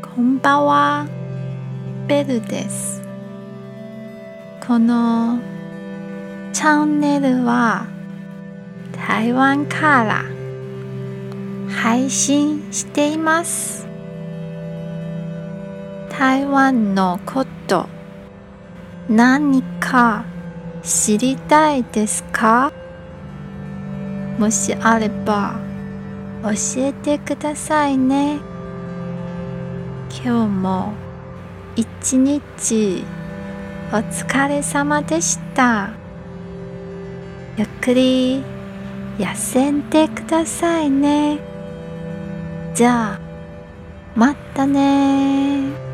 こんばんは。ベルです。このチャンネルは台湾から配信しています。台湾のこと何か知りたいですか？もしあれば教えてくださいね今日も一日お疲れ様でした。ゆっくり休んでくださいね。じゃあまたね